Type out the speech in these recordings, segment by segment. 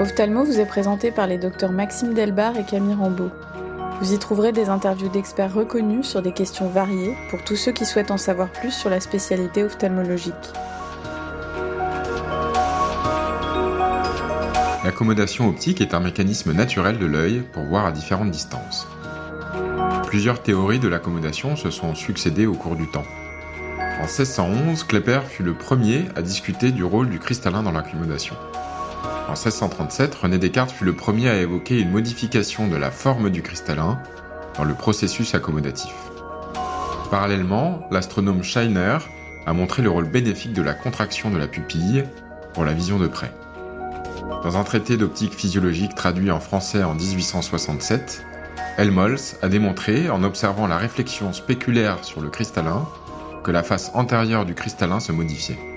Ophthalmo vous est présenté par les docteurs Maxime Delbar et Camille Rambeau. Vous y trouverez des interviews d'experts reconnus sur des questions variées pour tous ceux qui souhaitent en savoir plus sur la spécialité ophtalmologique. L'accommodation optique est un mécanisme naturel de l'œil pour voir à différentes distances. Plusieurs théories de l'accommodation se sont succédées au cours du temps. En 1611, Klepper fut le premier à discuter du rôle du cristallin dans l'accommodation. En 1637, René Descartes fut le premier à évoquer une modification de la forme du cristallin dans le processus accommodatif. Parallèlement, l'astronome Scheiner a montré le rôle bénéfique de la contraction de la pupille pour la vision de près. Dans un traité d'optique physiologique traduit en français en 1867, Helmholtz a démontré, en observant la réflexion spéculaire sur le cristallin, que la face antérieure du cristallin se modifiait.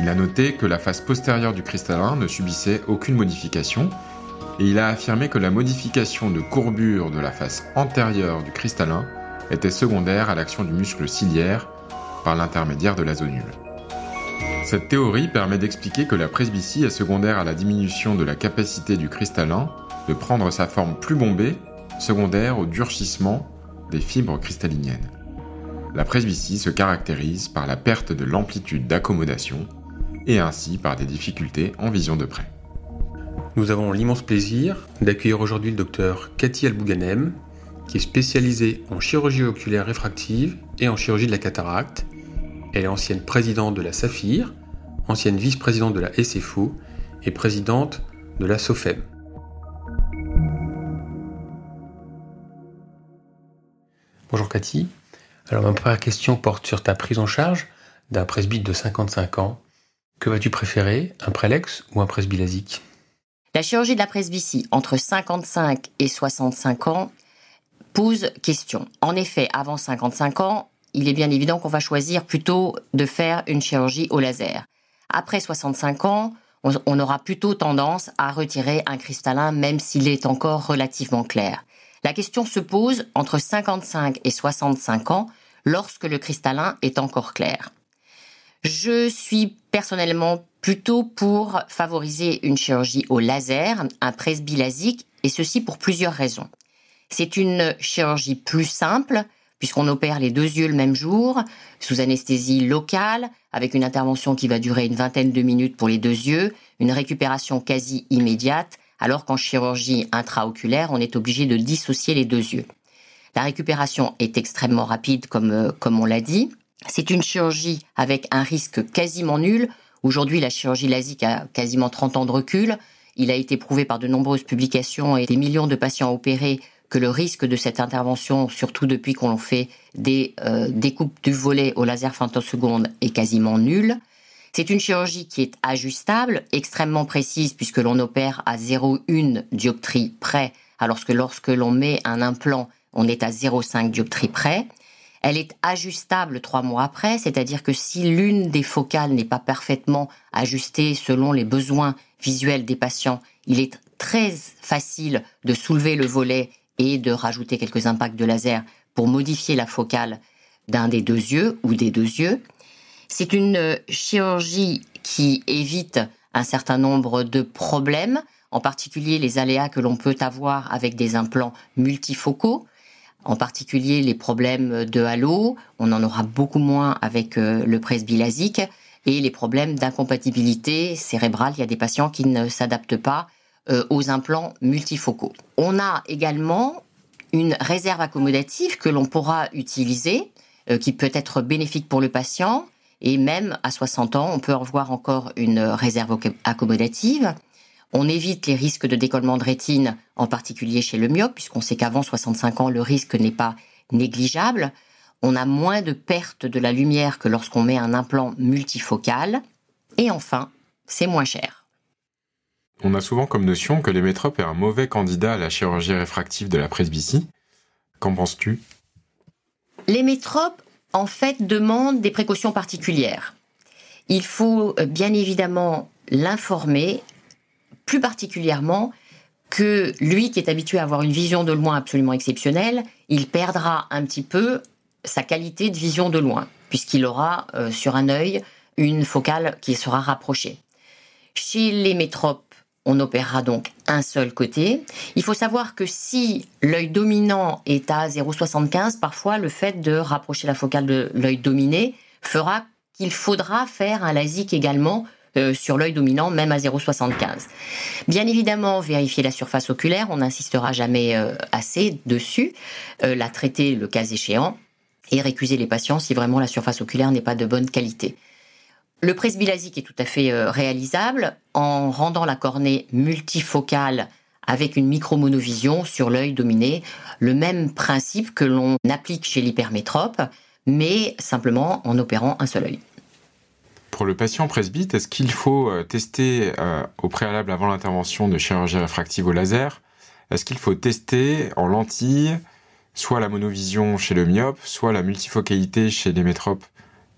Il a noté que la face postérieure du cristallin ne subissait aucune modification, et il a affirmé que la modification de courbure de la face antérieure du cristallin était secondaire à l'action du muscle ciliaire par l'intermédiaire de la zonule. Cette théorie permet d'expliquer que la presbytie est secondaire à la diminution de la capacité du cristallin de prendre sa forme plus bombée, secondaire au durcissement des fibres cristalliniennes. La presbytie se caractérise par la perte de l'amplitude d'accommodation et ainsi par des difficultés en vision de près. Nous avons l'immense plaisir d'accueillir aujourd'hui le docteur Cathy Albouganem, qui est spécialisée en chirurgie oculaire réfractive et en chirurgie de la cataracte elle est ancienne présidente de la SAFIR, ancienne vice-présidente de la SFO et présidente de la SOFEM. Bonjour Cathy. Alors ma première question porte sur ta prise en charge d'un presbyte de 55 ans. Que vas-tu préférer, un prélex ou un presbylasique La chirurgie de la presbytie entre 55 et 65 ans pose question. En effet, avant 55 ans, il est bien évident qu'on va choisir plutôt de faire une chirurgie au laser. Après 65 ans, on aura plutôt tendance à retirer un cristallin même s'il est encore relativement clair. La question se pose entre 55 et 65 ans lorsque le cristallin est encore clair. Je suis personnellement plutôt pour favoriser une chirurgie au laser, un presbylasique, et ceci pour plusieurs raisons. C'est une chirurgie plus simple, puisqu'on opère les deux yeux le même jour, sous anesthésie locale, avec une intervention qui va durer une vingtaine de minutes pour les deux yeux, une récupération quasi immédiate, alors qu'en chirurgie intraoculaire, on est obligé de dissocier les deux yeux. La récupération est extrêmement rapide, comme, euh, comme on l'a dit. C'est une chirurgie avec un risque quasiment nul. Aujourd'hui, la chirurgie lasique a quasiment 30 ans de recul. Il a été prouvé par de nombreuses publications et des millions de patients opérés que le risque de cette intervention, surtout depuis qu'on fait des euh, découpes du volet au laser femtoseconde, est quasiment nul. C'est une chirurgie qui est ajustable, extrêmement précise puisque l'on opère à 0,1 dioptrie près, alors que lorsque l'on met un implant, on est à 0,5 dioptrie près. Elle est ajustable trois mois après, c'est-à-dire que si l'une des focales n'est pas parfaitement ajustée selon les besoins visuels des patients, il est très facile de soulever le volet et de rajouter quelques impacts de laser pour modifier la focale d'un des deux yeux ou des deux yeux. C'est une chirurgie qui évite un certain nombre de problèmes, en particulier les aléas que l'on peut avoir avec des implants multifocaux, en particulier les problèmes de halo, on en aura beaucoup moins avec euh, le presbylasique, et les problèmes d'incompatibilité cérébrale. Il y a des patients qui ne s'adaptent pas euh, aux implants multifocaux. On a également une réserve accommodative que l'on pourra utiliser, euh, qui peut être bénéfique pour le patient, et même à 60 ans, on peut avoir encore une réserve accommodative. On évite les risques de décollement de rétine, en particulier chez le myope, puisqu'on sait qu'avant 65 ans, le risque n'est pas négligeable. On a moins de perte de la lumière que lorsqu'on met un implant multifocal. Et enfin, c'est moins cher. On a souvent comme notion que l'émétrope est un mauvais candidat à la chirurgie réfractive de la presbytie. Qu'en penses-tu? L'émétrope, en fait, demande des précautions particulières. Il faut euh, bien évidemment l'informer, plus particulièrement que lui qui est habitué à avoir une vision de loin absolument exceptionnelle, il perdra un petit peu sa qualité de vision de loin, puisqu'il aura euh, sur un œil une focale qui sera rapprochée. Chez les métropes on opérera donc un seul côté. Il faut savoir que si l'œil dominant est à 0,75, parfois le fait de rapprocher la focale de l'œil dominé fera qu'il faudra faire un LASIK également euh, sur l'œil dominant, même à 0,75. Bien évidemment, vérifier la surface oculaire, on n'insistera jamais euh, assez dessus, euh, la traiter le cas échéant, et récuser les patients si vraiment la surface oculaire n'est pas de bonne qualité. Le presbylasique est tout à fait réalisable en rendant la cornée multifocale avec une micromonovision sur l'œil dominé, le même principe que l'on applique chez l'hypermétrope, mais simplement en opérant un seul œil. Pour le patient presbyte, est-ce qu'il faut euh, tester euh, au préalable avant l'intervention de chirurgie réfractive au laser Est-ce qu'il faut tester en lentille soit la monovision chez le myope, soit la multifocalité chez les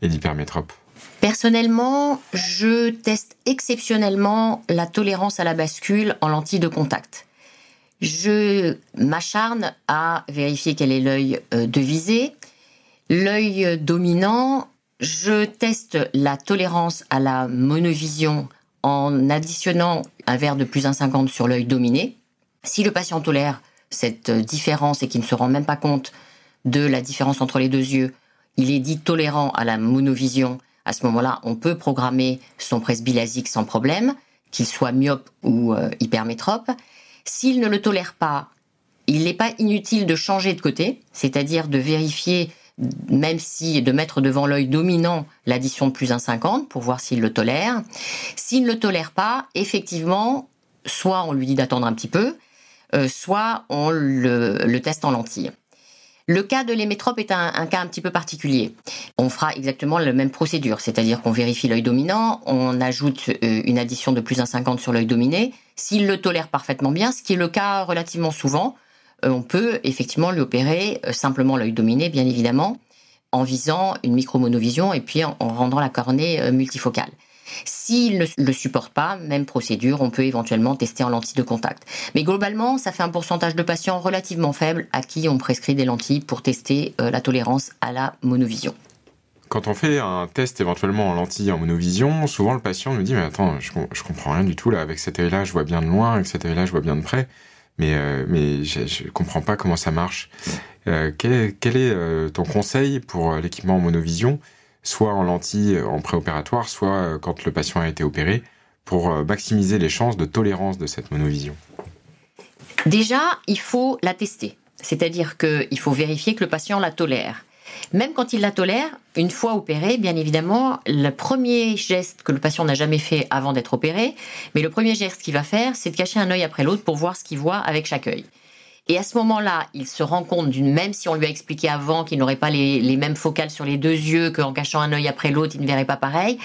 et l'hypermétrope? Personnellement, je teste exceptionnellement la tolérance à la bascule en lentille de contact. Je m'acharne à vérifier quel est l'œil euh, de visée. L'œil dominant, je teste la tolérance à la monovision en additionnant un verre de plus 1,50 sur l'œil dominé. Si le patient tolère cette différence et qu'il ne se rend même pas compte de la différence entre les deux yeux, il est dit tolérant à la monovision. À ce moment-là, on peut programmer son presbylasique sans problème, qu'il soit myope ou euh, hypermétrope. S'il ne le tolère pas, il n'est pas inutile de changer de côté, c'est-à-dire de vérifier même si de mettre devant l'œil dominant l'addition de plus 1,50 pour voir s'il le tolère. S'il ne le tolère pas, effectivement, soit on lui dit d'attendre un petit peu, euh, soit on le, teste en lentille. Le cas de l'hémétrope est un, cas un petit peu particulier. On fera exactement la même procédure, c'est-à-dire qu'on vérifie l'œil dominant, on ajoute euh, une addition de plus 1,50 sur l'œil dominé. S'il le tolère parfaitement bien, ce qui est le cas relativement souvent, on peut effectivement lui opérer euh, simplement l'œil dominé, bien évidemment, en visant une micromonovision et puis en, rendant la cornée euh, multifocale. S'il ne le supporte pas, même procédure, on peut éventuellement tester en lentille de contact. Mais globalement, ça fait un pourcentage de patients relativement faible à qui on prescrit des lentilles pour tester la tolérance à la monovision. Quand on fait un test éventuellement en lentille en monovision, souvent le patient nous dit mais attends, je, je comprends rien du tout là, avec cet œil-là je vois bien de loin, avec cet œil-là je vois bien de près mais, euh, mais je, je comprends pas comment ça marche. Euh, quel est, quel est euh, ton conseil pour l'équipement en monovision, soit en lentille en préopératoire, soit quand le patient a été opéré, pour maximiser les chances de tolérance de cette monovision? Déjà, il faut la tester. C'est-à-dire qu'il faut vérifier que le patient la tolère. Même quand il la tolère, une fois opéré, bien évidemment, le premier geste que le patient n'a jamais fait avant d'être opéré, mais le premier geste qu'il va faire, c'est de cacher un œil après l'autre pour voir ce qu'il voit avec chaque œil. Et à ce moment-là, il se rend compte d'une, même si on lui a expliqué avant qu'il n'aurait pas les, mêmes focales sur les deux yeux, qu'en cachant un œil après l'autre, il ne verrait pas pareil,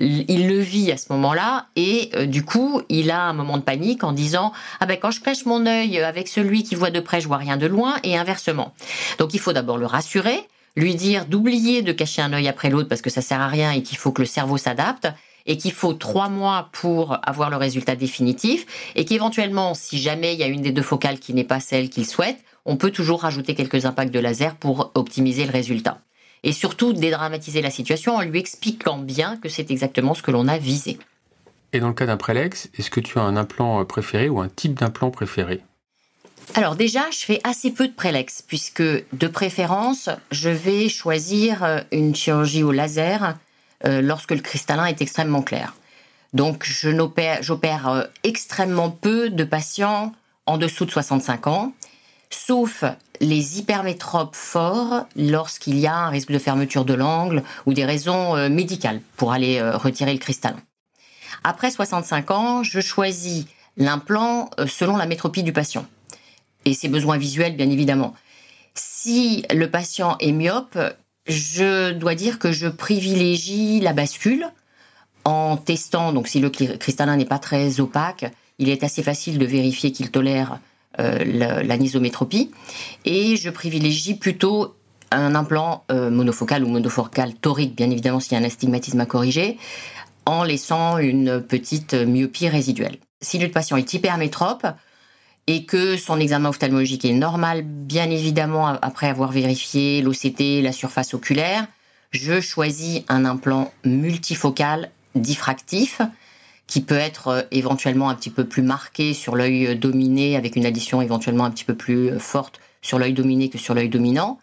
il le vit à ce moment-là, et euh, du coup, il a un moment de panique en disant, ah ben quand je cache mon œil avec celui qui voit de près, je vois rien de loin, et inversement. Donc il faut d'abord le rassurer, lui dire d'oublier de cacher un œil après l'autre parce que ça sert à rien et qu'il faut que le cerveau s'adapte et qu'il faut trois mois pour avoir le résultat définitif et qu'éventuellement, si jamais il y a une des deux focales qui n'est pas celle qu'il souhaite, on peut toujours rajouter quelques impacts de laser pour optimiser le résultat. Et surtout, dédramatiser la situation en lui expliquant bien que c'est exactement ce que l'on a visé. Et dans le cas d'un prélex, est-ce que tu as un implant préféré ou un type d'implant préféré? Alors déjà, je fais assez peu de prélex, puisque de préférence, je vais choisir euh, une chirurgie au laser euh, lorsque le cristallin est extrêmement clair. Donc j'opère euh, extrêmement peu de patients en dessous de 65 ans, sauf les hypermétropes forts lorsqu'il y a un risque de fermeture de l'angle ou des raisons médicales pour aller retirer le cristallin. Après 65 ans, je choisis l'implant selon la métropie du patient et ses besoins visuels, bien évidemment. Si le patient est myope, je dois dire que je privilégie la bascule en testant, donc si le cristallin n'est pas très opaque, il est assez facile de vérifier qu'il tolère euh, l'anisométropie. Et je privilégie plutôt un implant euh, monofocal ou monofocal torique, bien évidemment s'il y a un astigmatisme à corriger, en laissant une petite myopie résiduelle. Si le patient est hypermétrope, et que son examen ophtalmologique est normal, bien évidemment, après avoir vérifié l'OCT, la surface oculaire, je choisis un implant multifocal diffractif qui peut être éventuellement un petit peu plus marqué sur l'œil dominé, avec une addition éventuellement un petit peu plus forte sur l'œil dominé que sur l'œil dominant.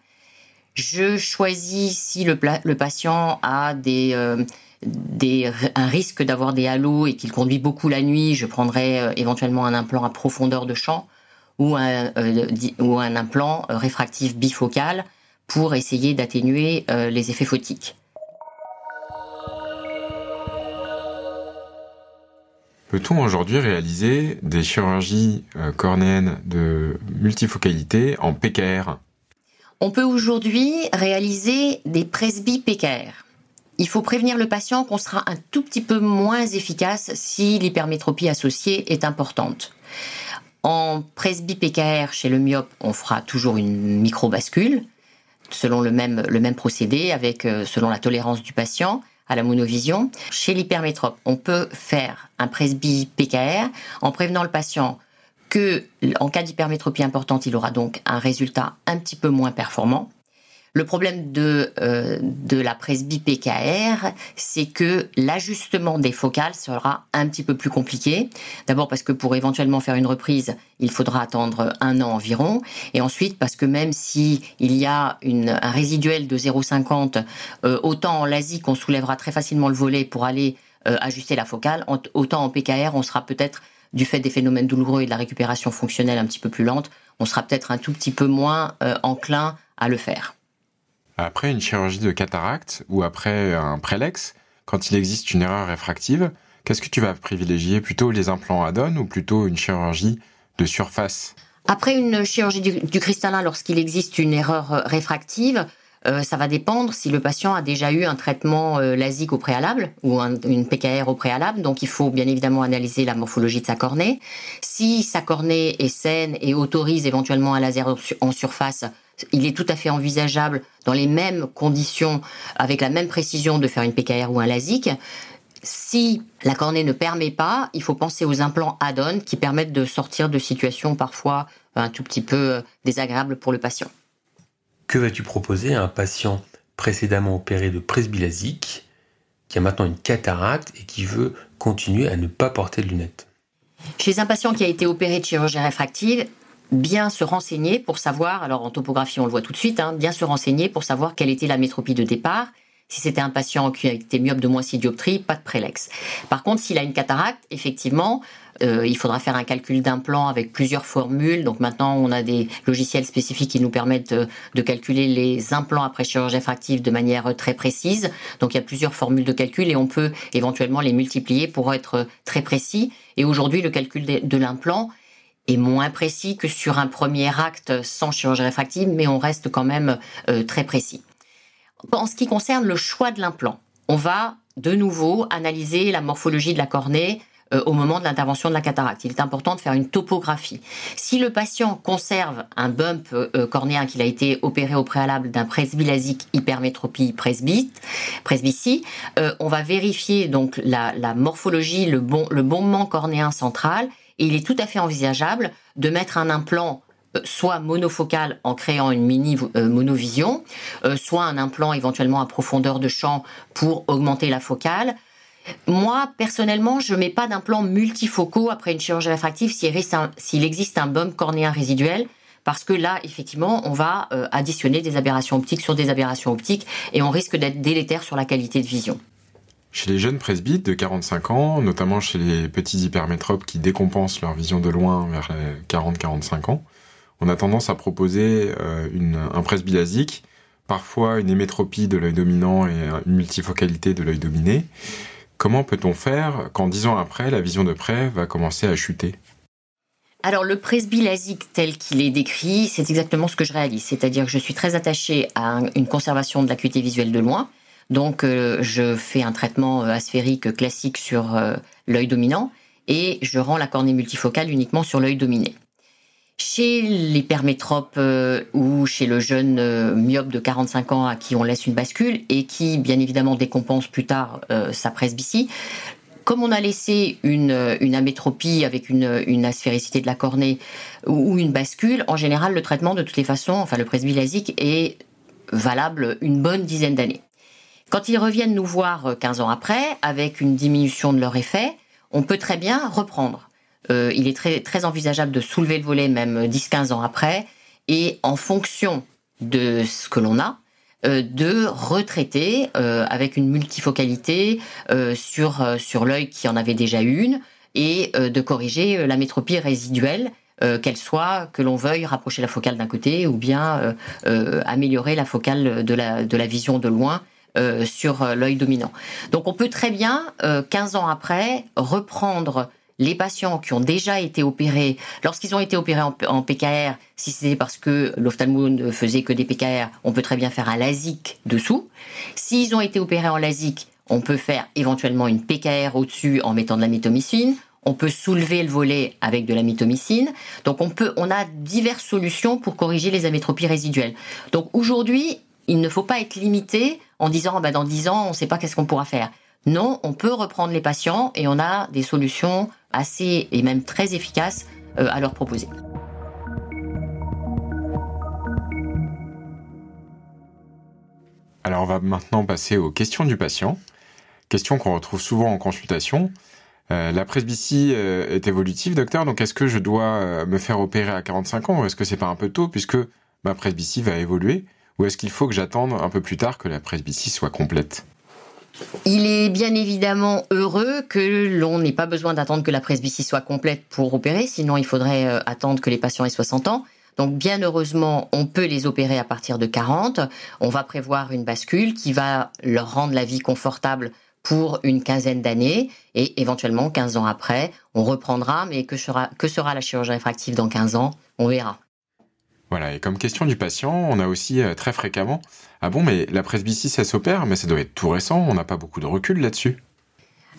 Je choisis si le, le patient a des, des, un risque d'avoir des halos et qu'il conduit beaucoup la nuit, je prendrai éventuellement un implant à profondeur de champ ou un, ou un implant réfractif bifocal pour essayer d'atténuer les effets photiques. Peut-on aujourd'hui réaliser des chirurgies euh, cornéennes de multifocalité en PKR On peut aujourd'hui réaliser des presby PKR. Il faut prévenir le patient qu'on sera un tout petit peu moins efficace si l'hypermétropie associée est importante. En presby PKR chez le myope, on fera toujours une microbascule selon le même, le procédé avec euh, selon la tolérance du patient à la monovision. Chez l'hypermétrope, on peut faire un presby PKR en prévenant le patient que, en cas d'hypermétropie importante, il aura donc un résultat un petit peu moins performant. Le problème de, euh, la presby PKR, c'est que l'ajustement des focales sera un petit peu plus compliqué. D'abord parce que pour éventuellement faire une reprise, il faudra attendre un an environ. Et ensuite parce que même si il y a une, un résiduel de 0,50, euh, autant en LASIK, on soulèvera très facilement le volet pour aller euh, ajuster la focale, autant en PKR, on sera peut-être du fait des phénomènes douloureux et de la récupération fonctionnelle un petit peu plus lente, on sera peut-être un tout petit peu moins enclin à le faire. Après une chirurgie de cataracte ou après un prélex, quand il existe une erreur réfractive, qu'est-ce que tu vas privilégier? Plutôt les implants add-on ou plutôt une chirurgie de surface? Après une chirurgie du, cristallin, lorsqu'il existe une erreur euh, réfractive, euh, ça va dépendre si le patient a déjà eu un traitement euh, LASIK au préalable ou une PKR au préalable. Donc il faut bien évidemment analyser la morphologie de sa cornée. Si sa cornée est saine et autorise éventuellement un laser en surface, il est tout à fait envisageable, dans les mêmes conditions, avec la même précision, de faire une PKR ou un LASIK. Si la cornée ne permet pas, il faut penser aux implants add-on qui permettent de sortir de situations parfois un tout petit peu euh, désagréables pour le patient. Que vas-tu proposer à un patient précédemment opéré de presbylasique qui a maintenant une cataracte et qui veut continuer à ne pas porter de lunettes? Chez un patient qui a été opéré de chirurgie réfractive, bien se renseigner pour savoir, alors en topographie on le voit tout de suite, hein, bien se renseigner pour savoir quelle était la métropie de départ. Si c'était un patient qui été myope de moins 6 dioptries, pas de prélex. Par contre, s'il a une cataracte, effectivement, euh, il faudra faire un calcul d'implant avec plusieurs formules. Donc maintenant, on a des logiciels spécifiques qui nous permettent de, calculer les implants après chirurgie réfractive de manière très précise. Donc il y a plusieurs formules de calcul et on peut éventuellement les multiplier pour être très précis. Et aujourd'hui, le calcul de l'implant est moins précis que sur un premier acte sans chirurgie réfractive, mais on reste quand même euh, très précis. En ce qui concerne le choix de l'implant, on va de nouveau analyser la morphologie de la cornée euh, au moment de l'intervention de la cataracte. Il est important de faire une topographie. Si le patient conserve un bump euh, cornéen qu'il a été opéré au préalable d'un presbylasique hypermétropie presbyte, presbytie, on va vérifier donc la, morphologie, le bon, le bombement cornéen central il est tout à fait envisageable de mettre un implant euh, soit monofocal en créant une mini euh, monovision, euh, soit un implant éventuellement à profondeur de champ pour augmenter la focale. Moi, personnellement, je mets pas d'implant multifocaux après une chirurgie réfractive s'il existe un bump cornéen résiduel, parce que là, effectivement, on va additionner des aberrations optiques sur des aberrations optiques et on risque d'être délétère sur la qualité de vision. Chez les jeunes presbytes de 45 ans, notamment chez les petits hypermétropes qui décompensent leur vision de loin vers les 40-45 ans, on a tendance à proposer euh, une, un presbylasique, parfois une hémétropie de l'œil dominant et une multifocalité de l'œil dominé. Comment peut-on faire quand dix ans après, la vision de près va commencer à chuter? Alors le presbylasique tel qu'il est décrit, c'est exactement ce que je réalise, c'est-à-dire que je suis très attachée à une conservation de l'acuité visuelle de loin, donc, euh, je fais un traitement euh, asphérique classique sur euh, l'œil dominant et je rends la cornée multifocale uniquement sur l'œil dominé. Chez l'hypermétrope ou chez le jeune myope de 45 ans à qui on laisse une bascule et qui, bien évidemment, décompense plus tard sa presbytie, comme on a laissé une, amétropie avec une, une, aspéricité de la cornée ou, une bascule, en général, le traitement, de toutes les façons, enfin le presbylasique, est valable une bonne dizaine d'années. Quand ils reviennent nous voir 15 euh, ans après, avec une diminution de leur effet, on peut très bien reprendre. Euh, il est très, très envisageable de soulever le volet même 10-15 ans après, et en fonction de ce que l'on a, euh, de retraiter euh, avec une multifocalité sur, sur l'œil qui en avait déjà une, et de corriger la métropie résiduelle qu'elle soit, que l'on veuille rapprocher la focale d'un côté ou bien améliorer la focale de la, de la vision de loin sur l'œil dominant. Donc on peut très bien, 15 ans après, reprendre les patients qui ont déjà été opérés, lorsqu'ils ont été opérés en, PKR, si c'est parce que l'ophtalmo ne faisait que des PKR, on peut très bien faire un LASIK dessous. S'ils ont été opérés en LASIK, on peut faire éventuellement une PKR au-dessus en mettant de la mitomycine. On peut soulever le volet avec de la mitomycine. Donc on peut, on a diverses solutions pour corriger les amétropies résiduelles. Donc aujourd'hui, il ne faut pas être limité en disant bah, dans 10 ans, on ne sait pas qu'est-ce qu'on pourra faire. Non, on peut reprendre les patients et on a des solutions assez et même très efficaces euh, à leur proposer. Alors on va maintenant passer aux questions du patient. Questions qu'on retrouve souvent en consultation. Euh, la presbytie euh, est évolutive, docteur, donc est-ce que je dois me faire opérer à 45 ans ou est-ce que c'est pas un peu tôt puisque ma presbytie va évoluer? Ou est-ce qu'il faut que j'attende un peu plus tard que la presbytie soit complète? Il est bien évidemment heureux que l'on n'ait pas besoin d'attendre que la presbytie soit complète pour opérer, sinon il faudrait euh, attendre que les patients aient 60 ans. Donc bien heureusement, on peut les opérer à partir de 40. On va prévoir une bascule qui va leur rendre la vie confortable pour une quinzaine d'années et éventuellement 15 ans après, on reprendra, mais que sera, que sera la chirurgie réfractive dans 15 ans? On verra. Voilà, et comme question du patient, on a aussi euh, très fréquemment Ah bon, mais la presbytie, ça s'opère, mais ça doit être tout récent, on n'a pas beaucoup de recul là-dessus.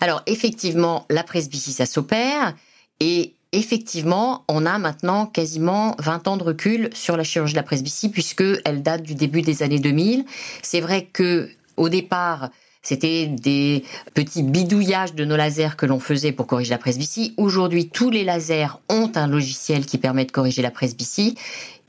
Alors, effectivement, la presbytie, ça s'opère, et effectivement, on a maintenant quasiment 20 ans de recul sur la chirurgie de la presbytie, puisqu'elle date du début des années 2000. C'est vrai que au départ, c'était des petits bidouillages de nos lasers que l'on faisait pour corriger la presbytie. Aujourd'hui, tous les lasers ont un logiciel qui permet de corriger la presbytie.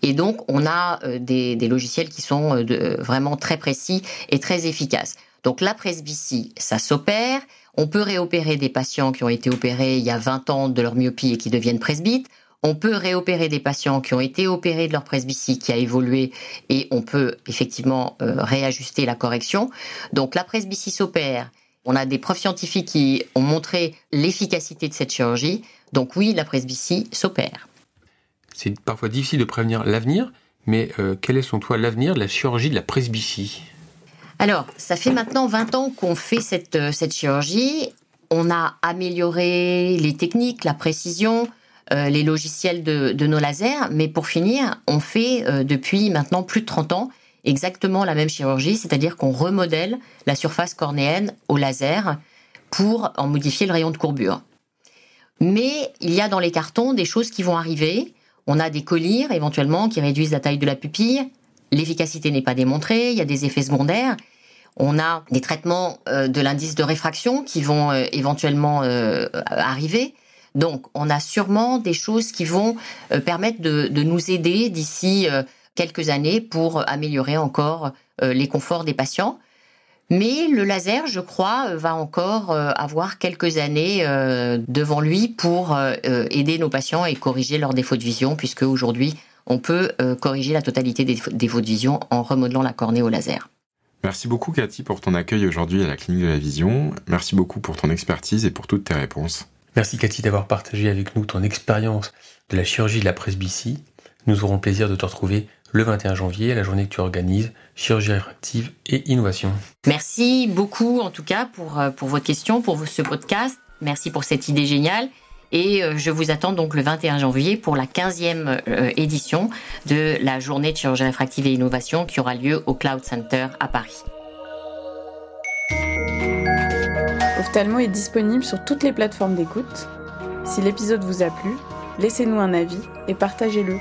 Et donc, on a euh, des, logiciels qui sont euh, vraiment très précis et très efficaces. Donc, la presbytie, ça s'opère. On peut réopérer des patients qui ont été opérés il y a 20 ans de leur myopie et qui deviennent presbytes. On peut réopérer des patients qui ont été opérés de leur presbytie qui a évolué et on peut effectivement euh, réajuster la correction. Donc la presbytie s'opère. On a des preuves scientifiques qui ont montré l'efficacité de cette chirurgie. Donc oui, la presbytie s'opère c'est parfois difficile de prévenir l'avenir, mais euh, quel est son toi l'avenir de la chirurgie de la presbytie? Alors, ça fait maintenant 20 ans qu'on fait cette, euh, cette chirurgie. On a amélioré les techniques, la précision, euh, les logiciels de, nos lasers, mais pour finir, on fait depuis maintenant plus de 30 ans exactement la même chirurgie, c'est-à-dire qu'on remodèle la surface cornéenne au laser pour en modifier le rayon de courbure. Mais il y a dans les cartons des choses qui vont arriver on a des collyres éventuellement qui réduisent la taille de la pupille. L'efficacité n'est pas démontrée, il y a des effets secondaires. On a des traitements euh, de l'indice de réfraction qui vont euh, éventuellement euh, arriver. Donc, on a sûrement des choses qui vont permettre de, de, nous aider d'ici quelques années pour améliorer encore les conforts des patients. Mais le laser, je crois, euh, va encore euh, avoir quelques années euh, devant lui pour aider nos patients et corriger leurs défauts de vision, puisque aujourd'hui, on peut corriger la totalité des défauts de vision en remodelant la cornée au laser. Merci beaucoup Cathy pour ton accueil aujourd'hui à la clinique de la vision. Merci beaucoup pour ton expertise et pour toutes tes réponses. Merci Cathy d'avoir partagé avec nous ton expérience de la chirurgie de la presbytie. Nous aurons plaisir de te retrouver le 21 janvier, la journée que tu organises, chirurgie réfractive et innovation. Merci beaucoup en tout cas pour, euh, pour votre question, pour ce podcast. Merci pour cette idée géniale. Et euh, je vous attends donc le 21 janvier pour la 15e euh, édition de la journée de chirurgie réfractive et innovation qui aura lieu au Cloud Center à Paris. Ophthalmo est disponible sur toutes les plateformes d'écoute. Si l'épisode vous a plu, laissez-nous un avis et partagez-le.